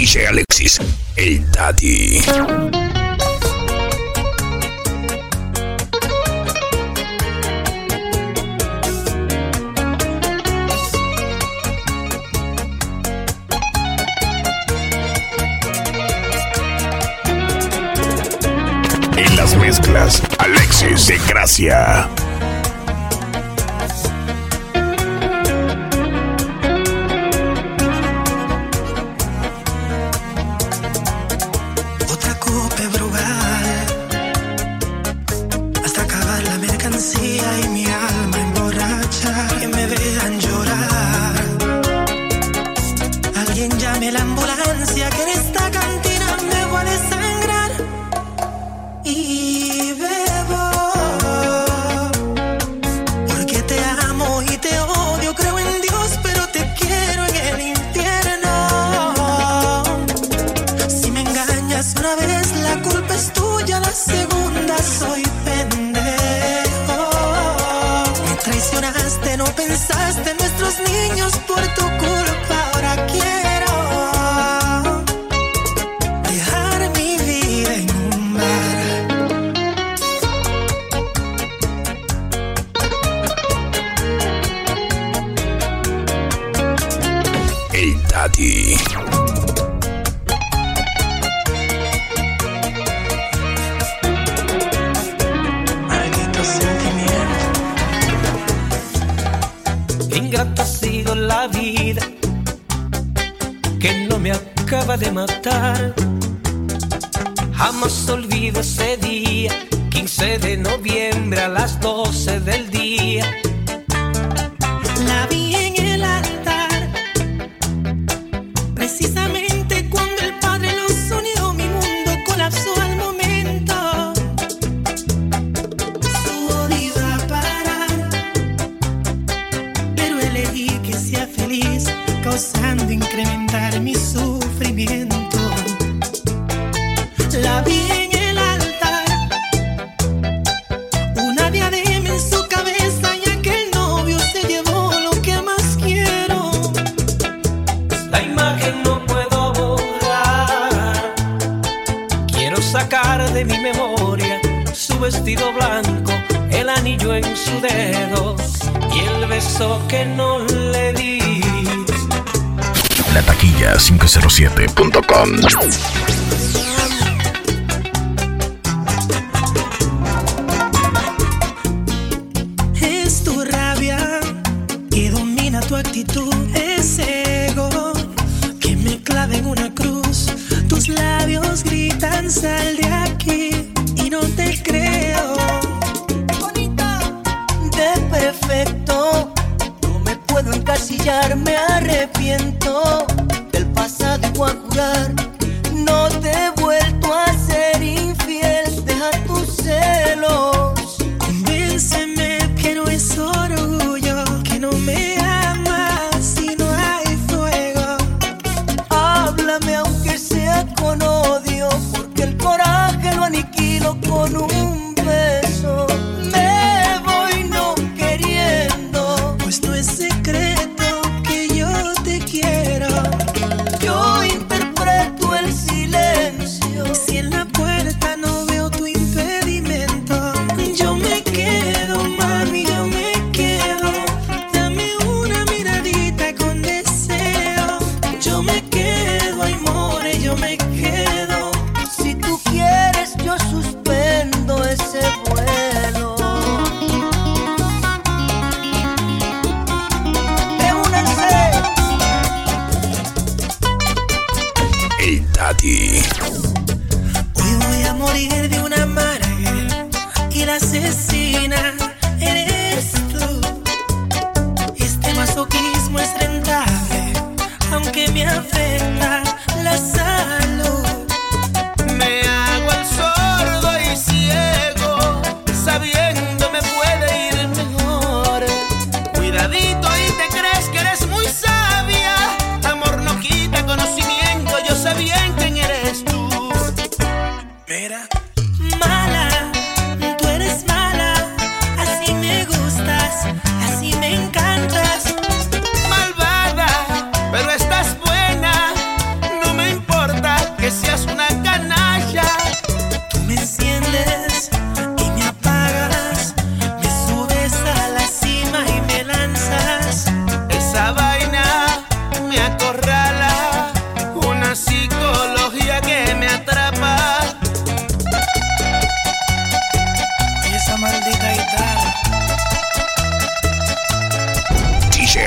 DJ Alexis, el Daddy. En las mezclas, Alexis de Gracia. Jamás olvido ese día, 15 de noviembre a las 12 del día. La taquilla 507.com.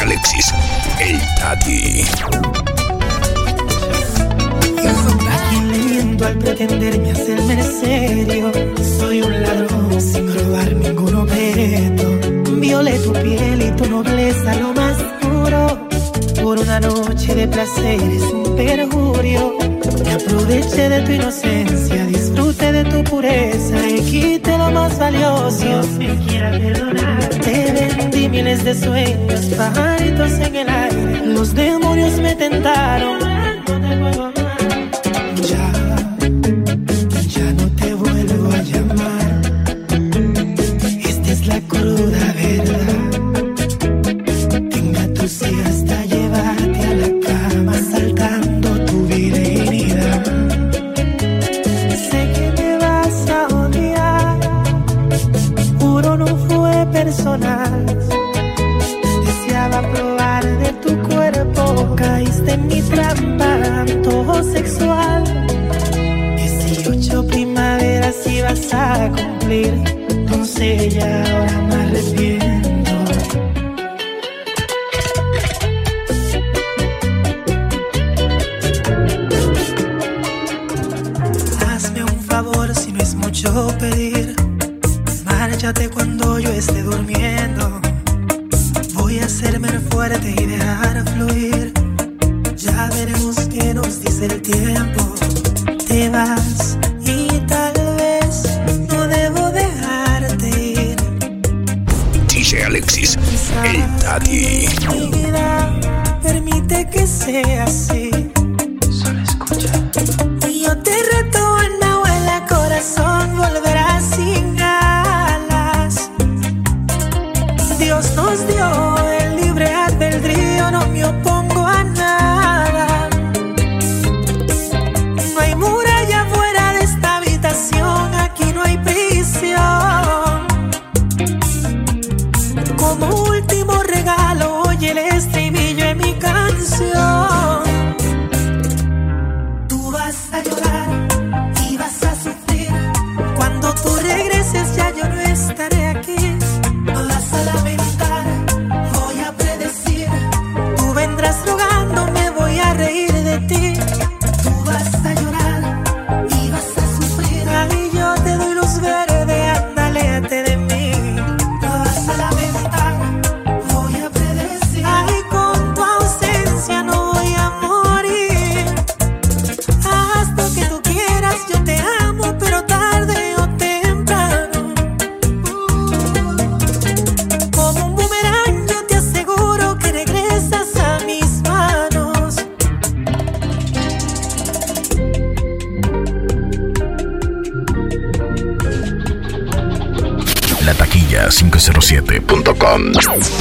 Alexis, el Tati. al pretenderme hacerme serio. Soy un ladrón sin robar ningún objeto. Violé tu piel y tu nobleza lo más puro. Por una noche de placeres sin perjurio. Me aproveché de tu inocencia, de tu pureza y lo más valioso. Dios me quiera perdonar. Te vendí miles de sueños, pajaritos en el aire. Los demonios me tentaron Deseaba probar de tu cuerpo, caíste en mi trampa, antojo sexual. 18 primaveras ibas a cumplir, entonces ya ahora me arrepiento. Yes. I see. Welcome.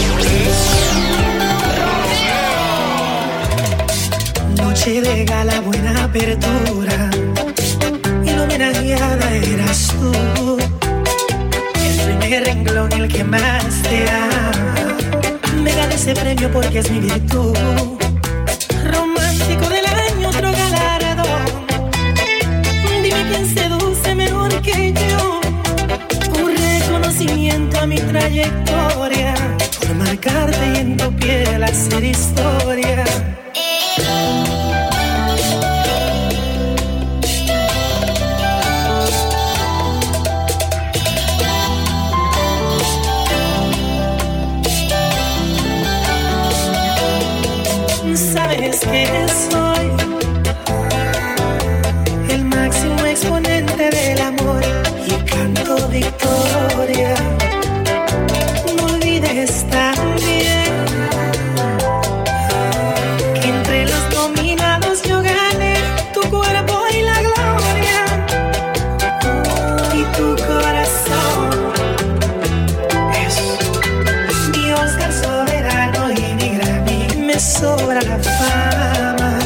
sobra la fama.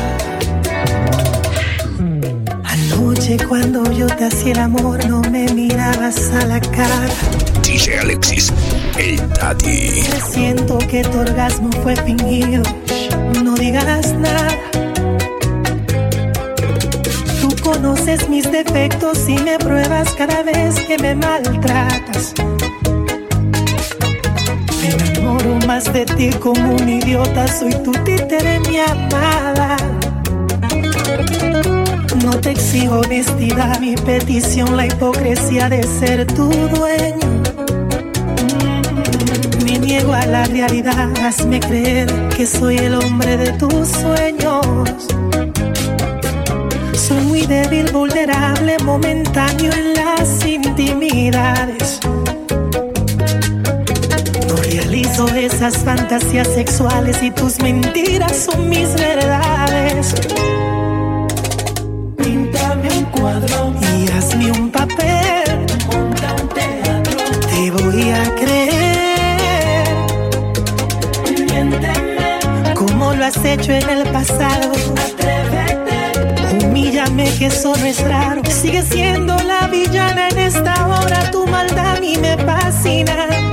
Anoche cuando yo te hacía el amor no me mirabas a la cara. DJ Alexis, el Tati. Siento que tu orgasmo fue fingido, no digas nada. Tú conoces mis defectos y me pruebas cada vez que me maltratas de ti como un idiota, soy tu títere, mi amada. No te exijo honestidad, mi petición, la hipocresía de ser tu dueño. Mm, me niego a la realidad, hazme creer que soy el hombre de tus sueños. Soy muy débil, vulnerable, momentáneo en las intimidades realizo esas fantasías sexuales y tus mentiras son mis verdades. Píntame un cuadro y hazme un papel. Monta un teatro. Te voy a creer. Miénteme como lo has hecho en el pasado. Atrévete. Humíllame que eso no es raro. Sigue siendo la villana en esta hora. Tu maldad a mí me fascina.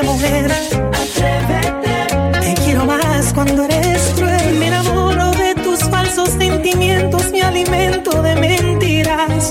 De mujer. Atrévete. Te quiero más cuando eres cruel. Me enamoro de tus falsos sentimientos. Me alimento de mentiras.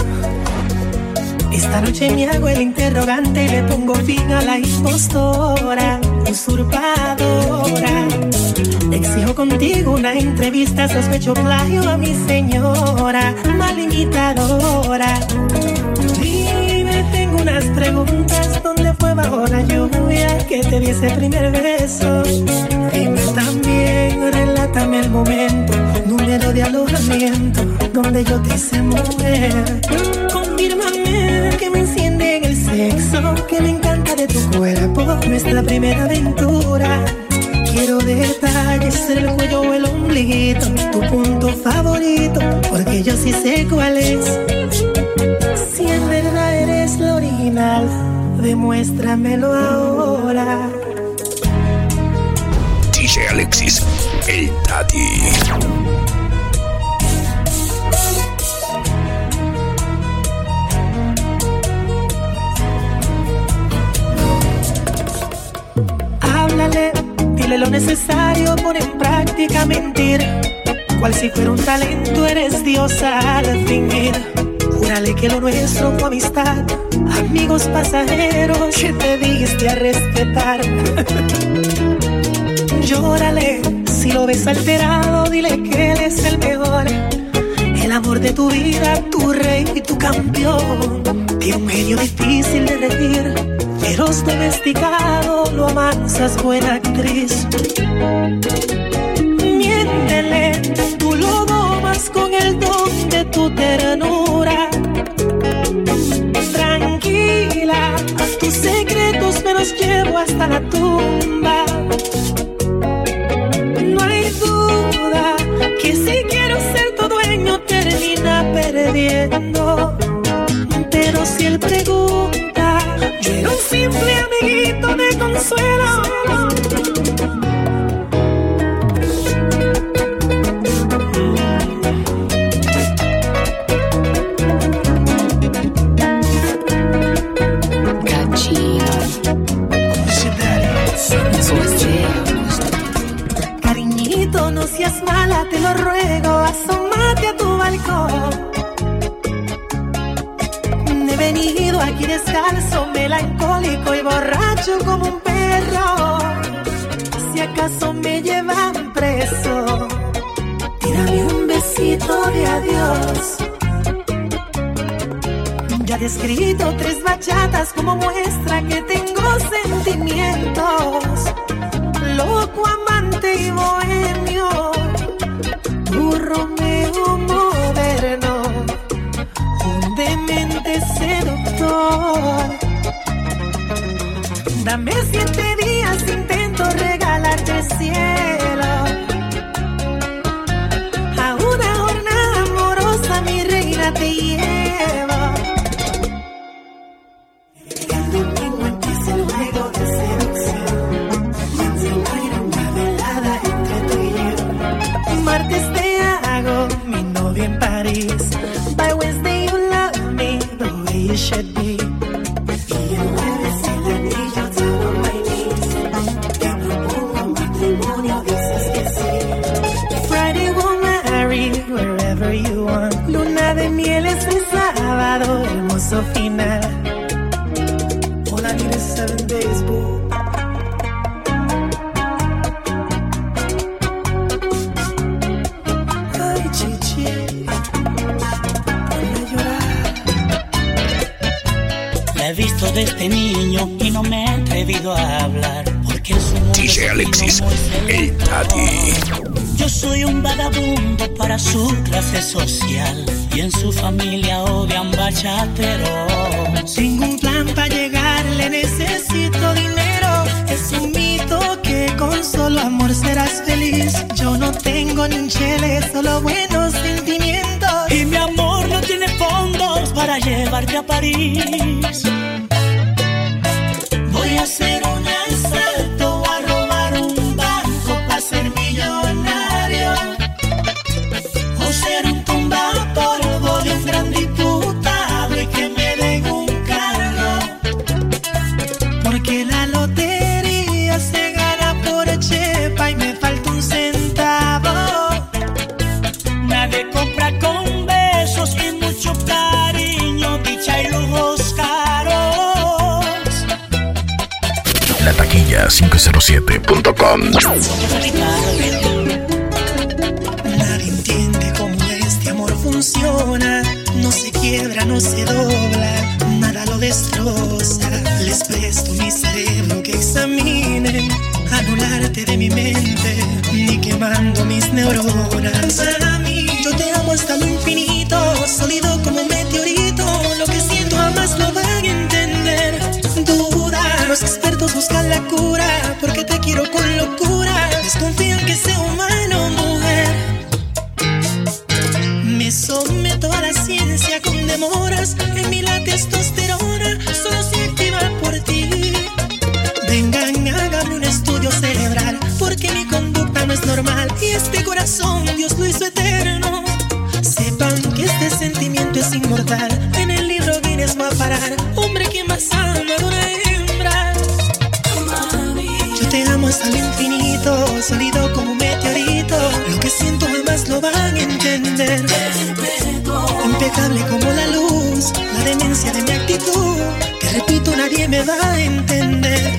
Esta noche me hago el interrogante y le pongo fin a la impostora, usurpadora. Exijo contigo una entrevista, sospecho plagio a mi señora, mal imitadora. Dime, tengo unas preguntas, ¿dónde fue bajo la lluvia que te di ese primer beso? Dime también, relátame el momento, número de alojamiento, donde yo te hice mujer. Confírmame que me enciende en el sexo, que me encanta de tu cuerpo, nuestra primera aventura. Quiero detalles, el cuello o el ombliguito, tu punto favorito, porque yo sí sé cuál es. Si en verdad eres la original, demuéstramelo ahora. DJ Alexis. El Tati. Dile lo necesario, pon en práctica mentir. Cual si fuera un talento, eres diosa al fingir. Júrale que lo nuestro fue amistad, amigos pasajeros que te diste a respetar. Llórale, si lo ves alterado, dile que él es el mejor. El amor de tu vida, tu rey y tu campeón. Tiene un genio difícil de regir, feroz domesticado, lo amansas, buena actriz. Miéntele, tú lo domas con el don de tu ternura. Tranquila, tus secretos me los llevo hasta la tumba. Abriguito de consuelo. Ya he escrito tres bachatas como muestra que tengo sentimientos. Loco, amante y bohemio, tu Romeo clase social. Y en su familia odian bachatero. Tengo un plan para llegarle, necesito dinero. Es un mito que con solo amor serás feliz. Yo no tengo ni un chele, solo buenos sentimientos. Y mi amor no tiene fondos para llevarte a París. Nadie entiende cómo este amor funciona. No se quiebra, no se dobla, nada lo destroza. Les presto mi cerebro que examine, anularte de mi mente, ni quemando mis neuronas. Buscan la cura, porque me va a entender.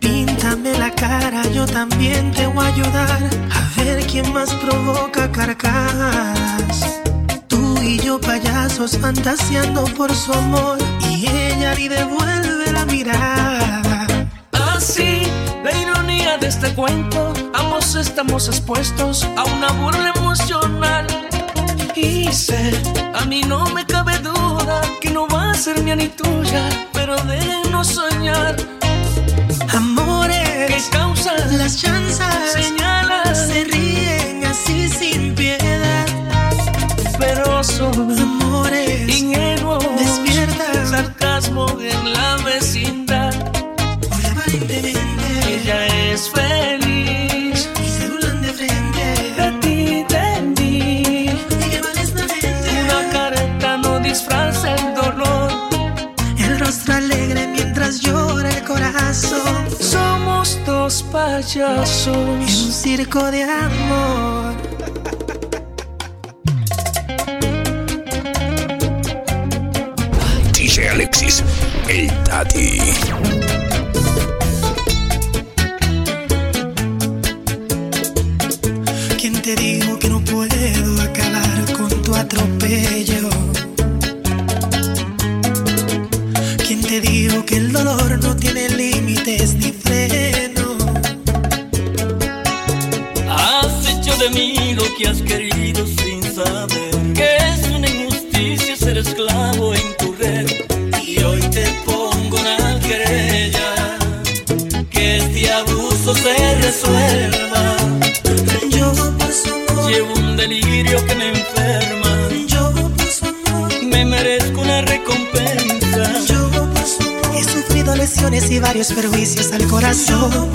Píntame la cara, yo también te voy a ayudar a ver quién más provoca carcajas payasos fantaseando por su amor y ella ni devuelve la mirada. Ah, así, la ironía de este cuento, ambos estamos expuestos a una burla emocional. Y sé, a mí no me cabe duda que no va a ser mía ni tuya, pero déjenos soñar. Amores que causan las chanzas, señalas, se ríen así payaso un circo de amor. DJ Alexis, el Tati. varios perjuicios al corazón.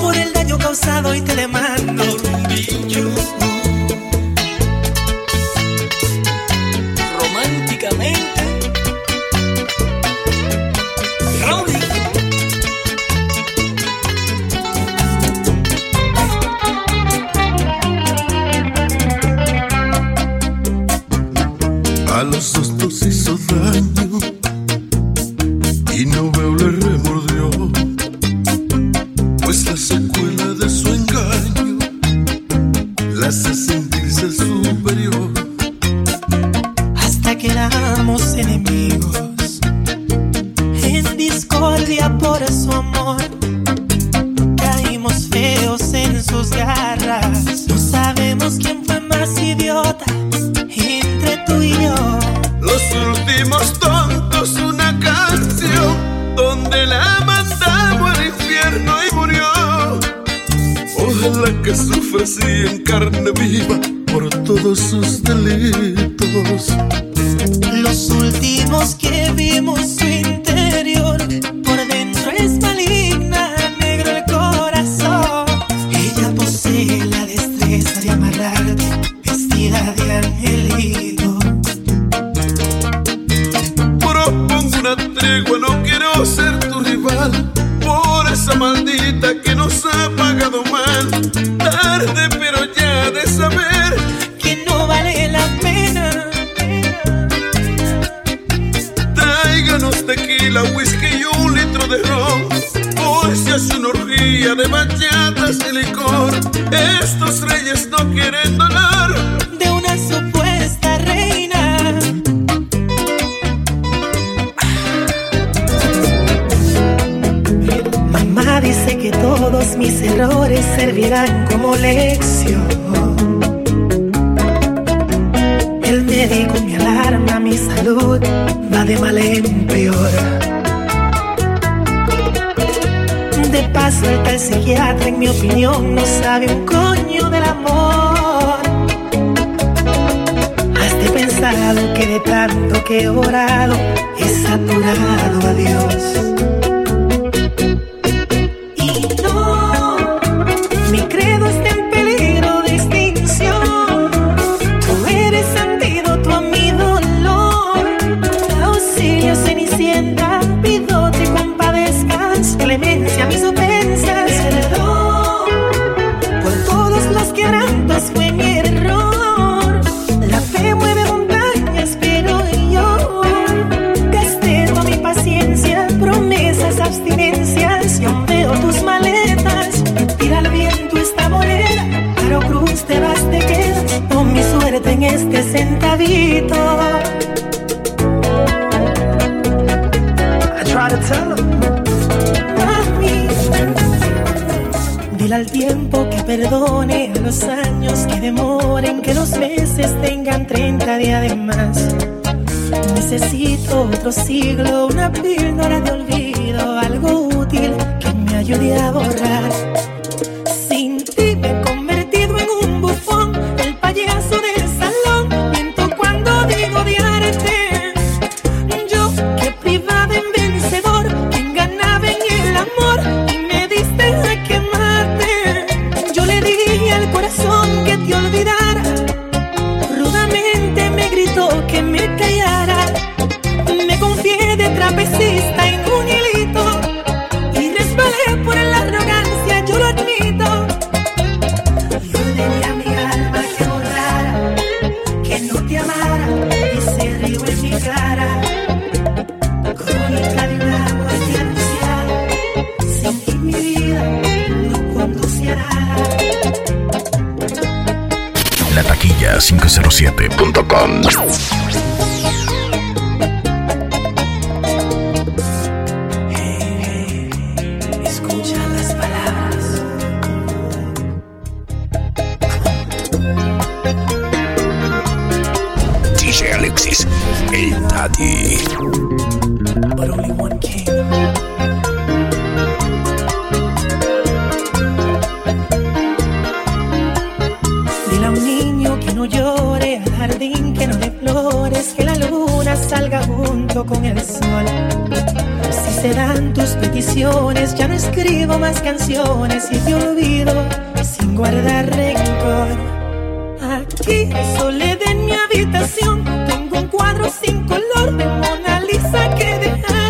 Por el daño causado y te le mando. Románticamente, A los dos nos hizo daño y no veo la De paso, el tal psiquiatra, en mi opinión, no sabe un coño del amor. Has de pensado que de tanto que he orado, he saturado a Dios. este centavito. I try to tell him. Dile al tiempo que perdone, a los años que demoren, que los meses tengan 30 días de más. Necesito otro siglo, una píldora de olvido, algo útil que me ayude a borrar 947.com. que la luna salga junto con el sol. Si se dan tus peticiones, ya no escribo más canciones y te olvido sin guardar rencor. Aquí, soledad en mi habitación, tengo un cuadro sin color de Mona Lisa que dejar.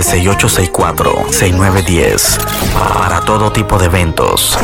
al 6864-6910 para todo tipo de eventos.